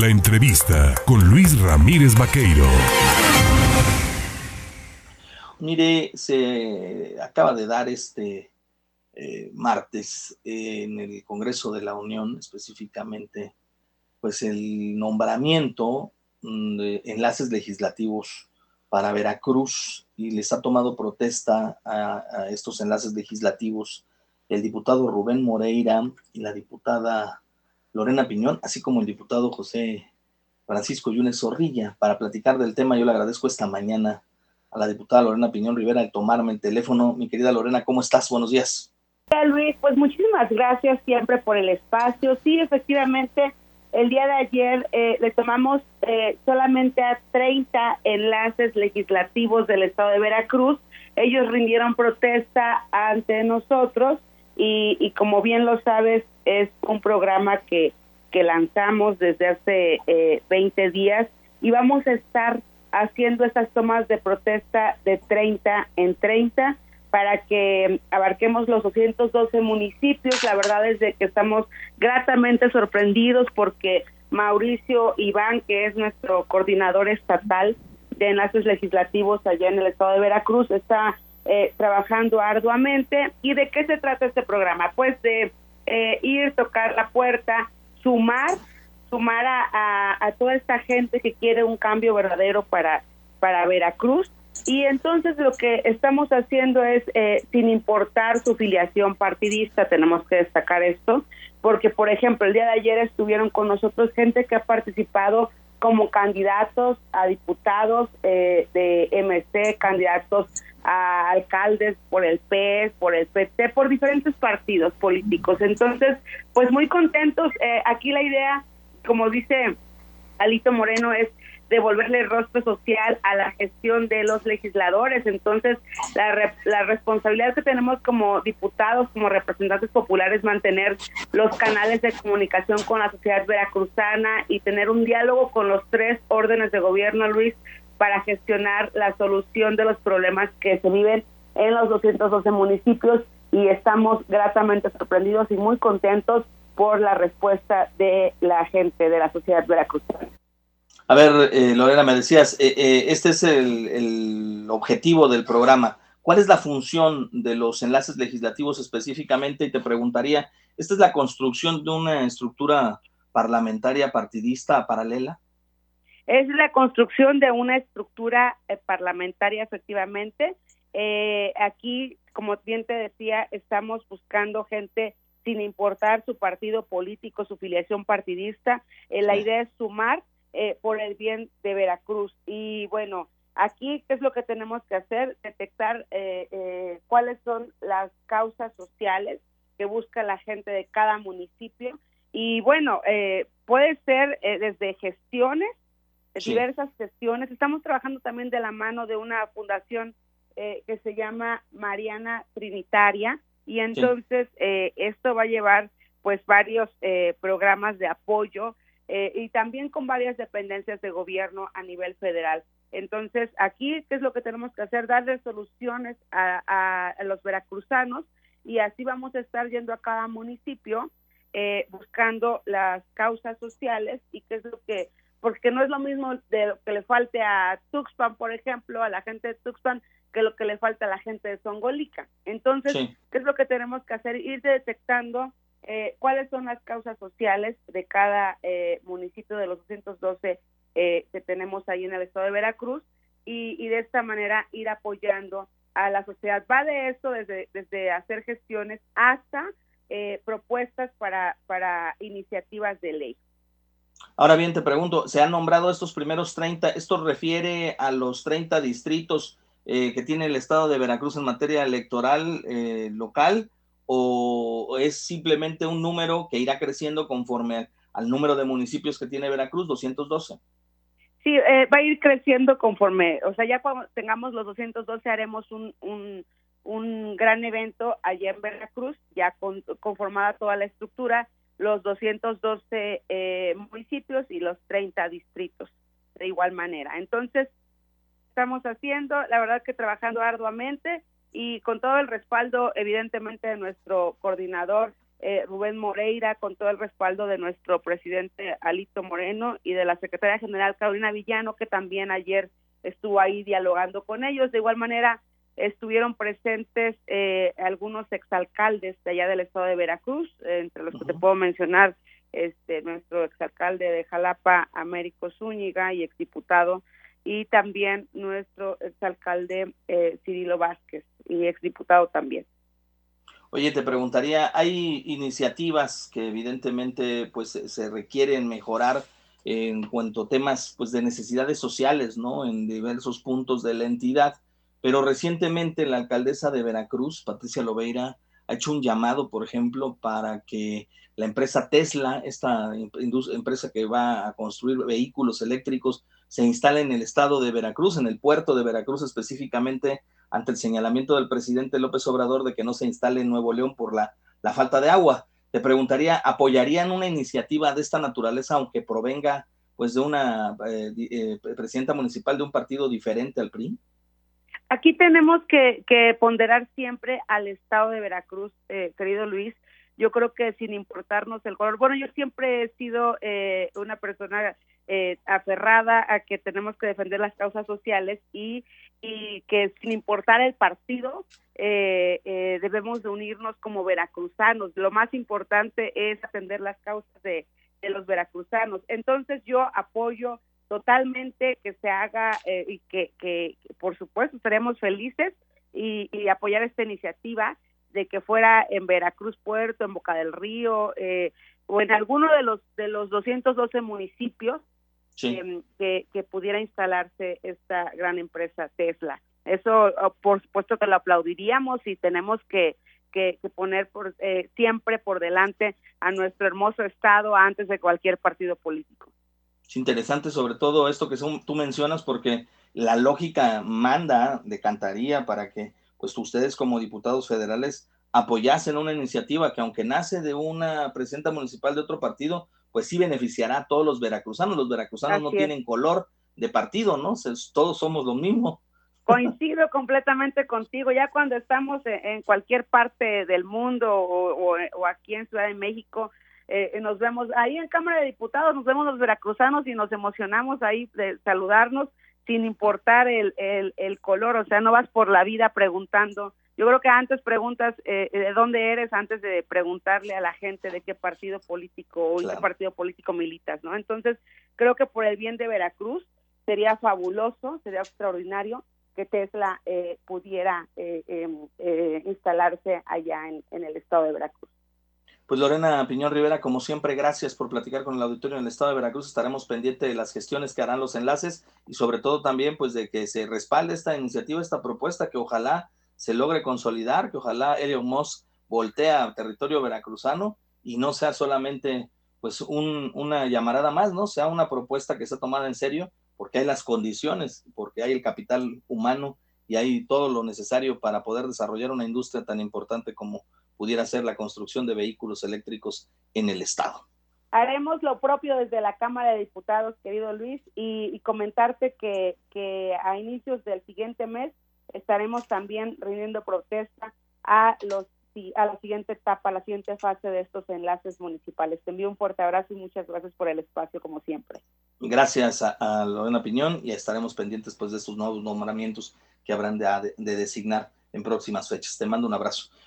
La entrevista con Luis Ramírez Vaqueiro. Mire, se acaba de dar este eh, martes en el Congreso de la Unión, específicamente, pues el nombramiento mm, de enlaces legislativos para Veracruz y les ha tomado protesta a, estos enlaces legislativos el diputado Rubén Moreira y la diputada Lorena Piñón, así como el diputado José Francisco Yunes Zorrilla. Para platicar del tema, yo le agradezco esta mañana a la diputada Lorena Piñón Rivera el tomarme el teléfono. Mi querida Lorena, ¿cómo estás? Buenos días. Luis, pues muchísimas gracias siempre por el espacio. Sí, efectivamente, el día de ayer eh, le tomamos eh, solamente a 30 enlaces legislativos del estado de Veracruz. Ellos rindieron protesta ante nosotros y, como bien lo sabes, es un programa que, que lanzamos desde hace eh, 20 días y vamos a estar haciendo esas tomas de protesta de 30 en 30 para que abarquemos los 212 municipios. La verdad es de que estamos gratamente sorprendidos porque Mauricio Iván, que es nuestro coordinador estatal de enlaces legislativos allá en el estado de Veracruz, está eh, trabajando arduamente. ¿Y de qué se trata este programa? Pues de eh, ir, tocar la puerta, sumar, sumar a, a, toda esta gente que quiere un cambio verdadero para, para Veracruz y entonces lo que estamos haciendo es, eh, sin importar su filiación partidista, tenemos que destacar esto, porque por ejemplo el día de ayer estuvieron con nosotros gente que ha participado como candidatos a diputados eh, de MC, candidatos a alcaldes por el PES, por el PT, por diferentes partidos políticos. Entonces, pues muy contentos. Eh, aquí la idea, como dice Alito Moreno, es devolverle rostro social a la gestión de los legisladores. Entonces, la, la responsabilidad que tenemos como diputados, como representantes populares, mantener los canales de comunicación con la sociedad veracruzana y tener un diálogo con los tres órdenes de gobierno, Luis, para gestionar la solución de los problemas que se viven en los 212 municipios y estamos gratamente sorprendidos y muy contentos por la respuesta de la gente de la sociedad veracruzana. A ver, eh, Lorena, me decías, eh, eh, este es el, objetivo del programa. ¿Cuál es la función de los enlaces legislativos específicamente? Y te preguntaría, ¿esta es la construcción de una estructura parlamentaria partidista paralela? Es la construcción de una estructura parlamentaria, efectivamente. aquí, como bien te decía, estamos buscando gente sin importar su partido político, su filiación partidista. la idea es sumar eh, por el bien de Veracruz. Y bueno, aquí, ¿qué es lo que tenemos que hacer? Detectar eh, eh, cuáles son las causas sociales que busca la gente de cada municipio. Y bueno, puede ser desde gestiones, diversas gestiones. Estamos trabajando también de la mano de una fundación que se llama Mariana Trinitaria y entonces esto va a llevar pues varios programas de apoyo eh, y también con varias dependencias de gobierno a nivel federal. Entonces, aquí, ¿qué es lo que tenemos que hacer? Darle soluciones a, a, los veracruzanos y así vamos a estar yendo a cada municipio eh, buscando las causas sociales y qué es lo que, porque no es lo mismo de lo que le falte a Tuxpan, por ejemplo, a la gente de Tuxpan, que lo que le falta a la gente de Songolica. Entonces, ¿qué es lo que tenemos que hacer? Ir detectando eh, cuáles son las causas sociales de cada eh, municipio de los 212 eh, que tenemos ahí en el estado de Veracruz y, de esta manera ir apoyando a la sociedad. Va de esto desde, desde hacer gestiones hasta propuestas para, para iniciativas de ley. Ahora bien, te pregunto, ¿se han nombrado estos primeros 30? ¿Esto refiere a los 30 distritos que tiene el estado de Veracruz en materia electoral local? O es simplemente un número que irá creciendo conforme al número de municipios que tiene Veracruz, 212? Sí, eh, va a ir creciendo conforme, o sea, ya cuando tengamos los 212 haremos un, un, un gran evento allá en Veracruz, ya con, conformada toda la estructura, los 212 eh, municipios y los 30 distritos de igual manera. Entonces, estamos haciendo, la verdad que trabajando arduamente, y con todo el respaldo evidentemente de nuestro coordinador eh, Rubén Moreira, con todo el respaldo de nuestro presidente Alito Moreno y de la secretaria general Carolina Villano, que también ayer estuvo ahí dialogando con ellos. De igual manera, estuvieron presentes eh, algunos exalcaldes de allá del estado de Veracruz, entre los que te puedo mencionar este nuestro exalcalde de Jalapa, Américo Zúñiga, y exdiputado, y también nuestro exalcalde eh, Cirilo Vázquez, y exdiputado también. Oye, te preguntaría, hay iniciativas que evidentemente pues se requieren mejorar en cuanto a temas pues de necesidades sociales, ¿no? En diversos puntos de la entidad, pero recientemente la alcaldesa de Veracruz, Patricia Lobeira, ha hecho un llamado, por ejemplo, para que la empresa Tesla, esta empresa que va a construir vehículos eléctricos, se instale en el estado de Veracruz, en el puerto de Veracruz específicamente, ante el señalamiento del presidente López Obrador de que no se instale en Nuevo León por la, la falta de agua. Te preguntaría, ¿apoyarían una iniciativa de esta naturaleza aunque provenga pues de una eh, eh, presidenta municipal de un partido diferente al PRI? Aquí tenemos que, que ponderar siempre al estado de Veracruz, eh, querido Luis. Yo creo que sin importarnos el color, bueno, yo siempre he sido una persona eh, aferrada a que tenemos que defender las causas sociales y, y que sin importar el partido eh, eh, debemos de unirnos como veracruzanos. Lo más importante es atender las causas de, de los veracruzanos. Entonces yo apoyo totalmente que se haga y que, que, por supuesto estaremos felices y, y, apoyar esta iniciativa de que fuera en Veracruz Puerto, en Boca del Río o en alguno de los de los 212 municipios Em, que, que, pudiera instalarse esta gran empresa Tesla. Eso, oh, por supuesto, que lo aplaudiríamos y tenemos que, que, poner por, eh, siempre por delante a nuestro hermoso Estado antes de cualquier partido político. Es interesante sobre todo esto que son, tú mencionas porque la lógica manda, decantaría para que pues ustedes como diputados federales apoyasen una iniciativa que aunque nace de una presidenta municipal de otro partido, pues sí beneficiará a todos los veracruzanos. Los veracruzanos no tienen color de partido, ¿no? todos somos lo mismo. Coincido completamente contigo. Ya cuando estamos en, cualquier parte del mundo o, aquí en Ciudad de México, eh, nos vemos ahí en Cámara de Diputados, nos vemos los veracruzanos y nos emocionamos ahí de saludarnos sin importar el, el, el color. O sea, no vas por la vida preguntando yo creo que antes preguntas eh, de dónde eres antes de preguntarle a la gente de qué partido político o qué partido político militas, ¿no? Entonces, creo que por el bien de Veracruz sería fabuloso, sería extraordinario que Tesla eh, pudiera eh, em, instalarse allá en, en el estado de Veracruz. Pues Lorena Piñón Rivera, como siempre, gracias por platicar con el auditorio en el estado de Veracruz. Estaremos pendientes de las gestiones que harán los enlaces y sobre todo también pues de que se respalde esta iniciativa, esta propuesta que ojalá se logre consolidar, que ojalá Elon Musk voltea a territorio veracruzano y no sea solamente pues un, una llamarada más, ¿no? Sea una propuesta que sea tomada en serio porque hay las condiciones, porque hay el capital humano y hay todo lo necesario para poder desarrollar una industria tan importante como pudiera ser la construcción de vehículos eléctricos en el Estado. Haremos lo propio desde la Cámara de Diputados, querido Luis, y, y comentarte que, que a inicios del siguiente mes estaremos también rindiendo protesta a los a la siguiente etapa, a la siguiente fase de estos enlaces municipales. Te envío un fuerte abrazo y muchas gracias por el espacio, como siempre. Gracias a, a Lorena Piñón y estaremos pendientes pues, de estos nuevos nombramientos que habrán de, de designar en próximas fechas. Te mando un abrazo.